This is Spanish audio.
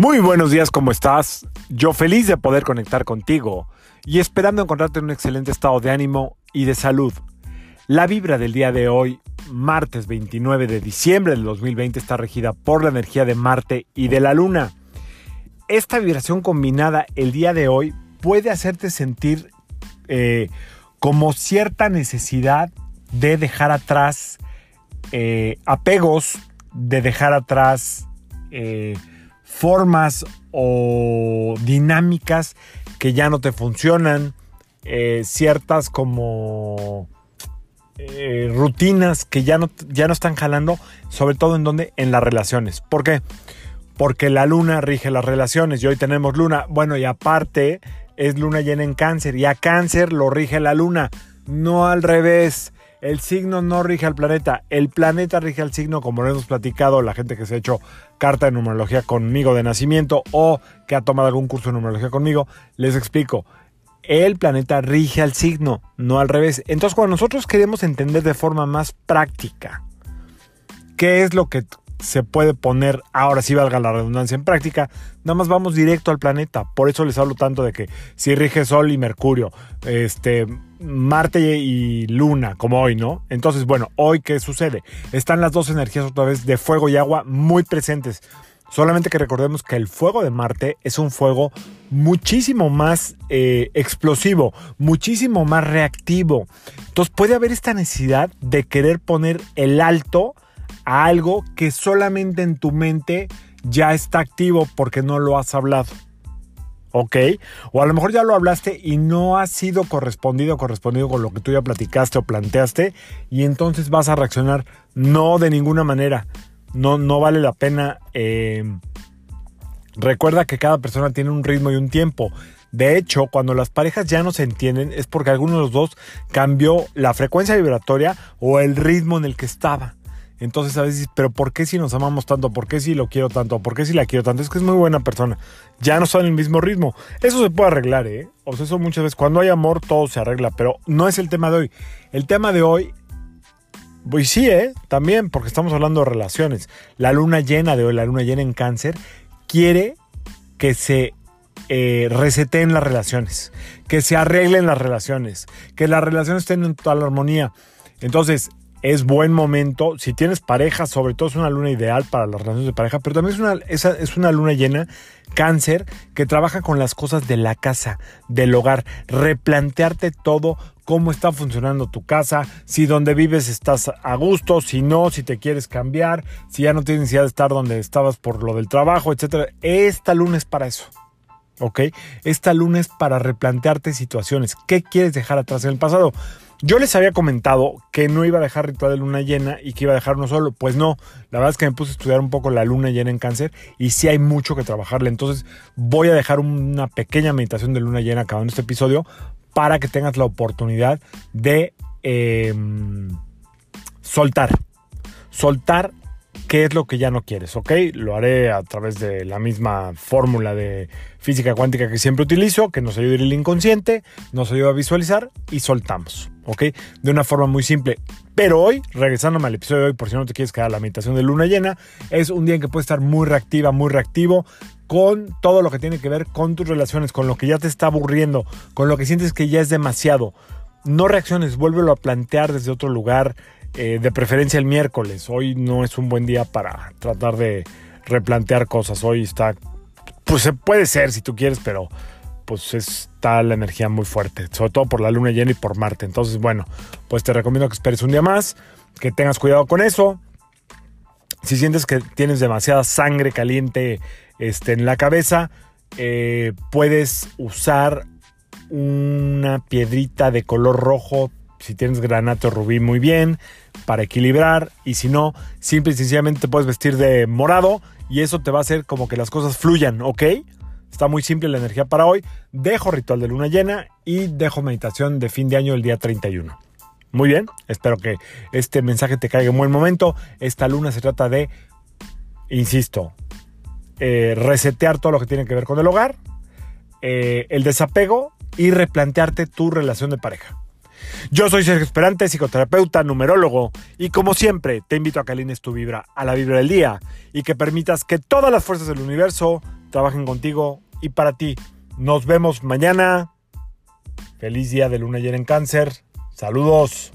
Muy buenos días, ¿cómo estás? Yo feliz de poder conectar contigo y esperando encontrarte en un excelente estado de ánimo y de salud. La vibra del día de hoy, martes 29 de diciembre del 2020, está regida por la energía de Marte y de la Luna. Esta vibración combinada el día de hoy puede hacerte sentir eh, como cierta necesidad de dejar atrás eh, apegos, de dejar atrás... Eh, formas o dinámicas que ya no te funcionan, eh, ciertas como eh, rutinas que ya no, ya no están jalando, sobre todo en donde, en las relaciones. ¿Por qué? Porque la luna rige las relaciones y hoy tenemos luna. Bueno, y aparte es luna llena en cáncer y a cáncer lo rige la luna, no al revés. El signo no rige al planeta, el planeta rige al signo, como lo hemos platicado, la gente que se ha hecho carta de numerología conmigo de nacimiento o que ha tomado algún curso de numerología conmigo, les explico. El planeta rige al signo, no al revés. Entonces, cuando nosotros queremos entender de forma más práctica qué es lo que se puede poner, ahora sí valga la redundancia en práctica, nada más vamos directo al planeta. Por eso les hablo tanto de que si rige Sol y Mercurio, este, Marte y Luna, como hoy, ¿no? Entonces, bueno, hoy qué sucede? Están las dos energías otra vez de fuego y agua muy presentes. Solamente que recordemos que el fuego de Marte es un fuego muchísimo más eh, explosivo, muchísimo más reactivo. Entonces puede haber esta necesidad de querer poner el alto a algo que solamente en tu mente ya está activo porque no lo has hablado. ¿Ok? O a lo mejor ya lo hablaste y no ha sido correspondido correspondido con lo que tú ya platicaste o planteaste y entonces vas a reaccionar no de ninguna manera. No, no vale la pena. Eh, recuerda que cada persona tiene un ritmo y un tiempo. De hecho, cuando las parejas ya no se entienden es porque alguno de los dos cambió la frecuencia vibratoria o el ritmo en el que estaba. Entonces a veces, pero ¿por qué si nos amamos tanto? ¿Por qué si lo quiero tanto? ¿Por qué si la quiero tanto? Es que es muy buena persona. Ya no están en el mismo ritmo. Eso se puede arreglar, ¿eh? O sea, eso muchas veces, cuando hay amor, todo se arregla, pero no es el tema de hoy. El tema de hoy, pues sí, ¿eh? También, porque estamos hablando de relaciones. La luna llena de hoy, la luna llena en cáncer, quiere que se eh, las relaciones, que se arreglen las relaciones, que las relaciones estén en total armonía. Entonces, es buen momento. Si tienes pareja, sobre todo es una luna ideal para las relaciones de pareja, pero también es una, es una luna llena, cáncer, que trabaja con las cosas de la casa, del hogar. Replantearte todo, cómo está funcionando tu casa, si donde vives estás a gusto, si no, si te quieres cambiar, si ya no tienes necesidad de estar donde estabas por lo del trabajo, etc. Esta luna es para eso. ¿Ok? Esta luna es para replantearte situaciones. ¿Qué quieres dejar atrás en el pasado? Yo les había comentado que no iba a dejar ritual de luna llena y que iba a dejar uno solo. Pues no, la verdad es que me puse a estudiar un poco la luna llena en cáncer y sí hay mucho que trabajarle. Entonces voy a dejar una pequeña meditación de luna llena acabando este episodio para que tengas la oportunidad de em, soltar. Soltar qué es lo que ya no quieres, ¿ok? Lo haré a través de la misma fórmula de física cuántica que siempre utilizo, que nos ayuda el inconsciente, nos ayuda a visualizar y soltamos, ¿ok? De una forma muy simple. Pero hoy, regresándome al episodio de hoy, por si no te quieres quedar a la meditación de luna llena, es un día en que puedes estar muy reactiva, muy reactivo con todo lo que tiene que ver con tus relaciones, con lo que ya te está aburriendo, con lo que sientes que ya es demasiado. No reacciones, vuélvelo a plantear desde otro lugar eh, de preferencia el miércoles. Hoy no es un buen día para tratar de replantear cosas. Hoy está, pues puede ser si tú quieres, pero pues está la energía muy fuerte, sobre todo por la luna llena y por Marte. Entonces, bueno, pues te recomiendo que esperes un día más, que tengas cuidado con eso. Si sientes que tienes demasiada sangre caliente este, en la cabeza, eh, puedes usar una piedrita de color rojo si tienes granato rubí muy bien para equilibrar y si no, simple y sencillamente te puedes vestir de morado y eso te va a hacer como que las cosas fluyan, ¿ok? Está muy simple la energía para hoy. Dejo ritual de luna llena y dejo meditación de fin de año el día 31. Muy bien, espero que este mensaje te caiga en buen momento. Esta luna se trata de, insisto, eh, resetear todo lo que tiene que ver con el hogar, eh, el desapego y replantearte tu relación de pareja. Yo soy Sergio Esperante, psicoterapeuta, numerólogo, y como siempre te invito a que alines tu vibra a la vibra del día y que permitas que todas las fuerzas del universo trabajen contigo y para ti. Nos vemos mañana. Feliz día de luna llena en cáncer. Saludos.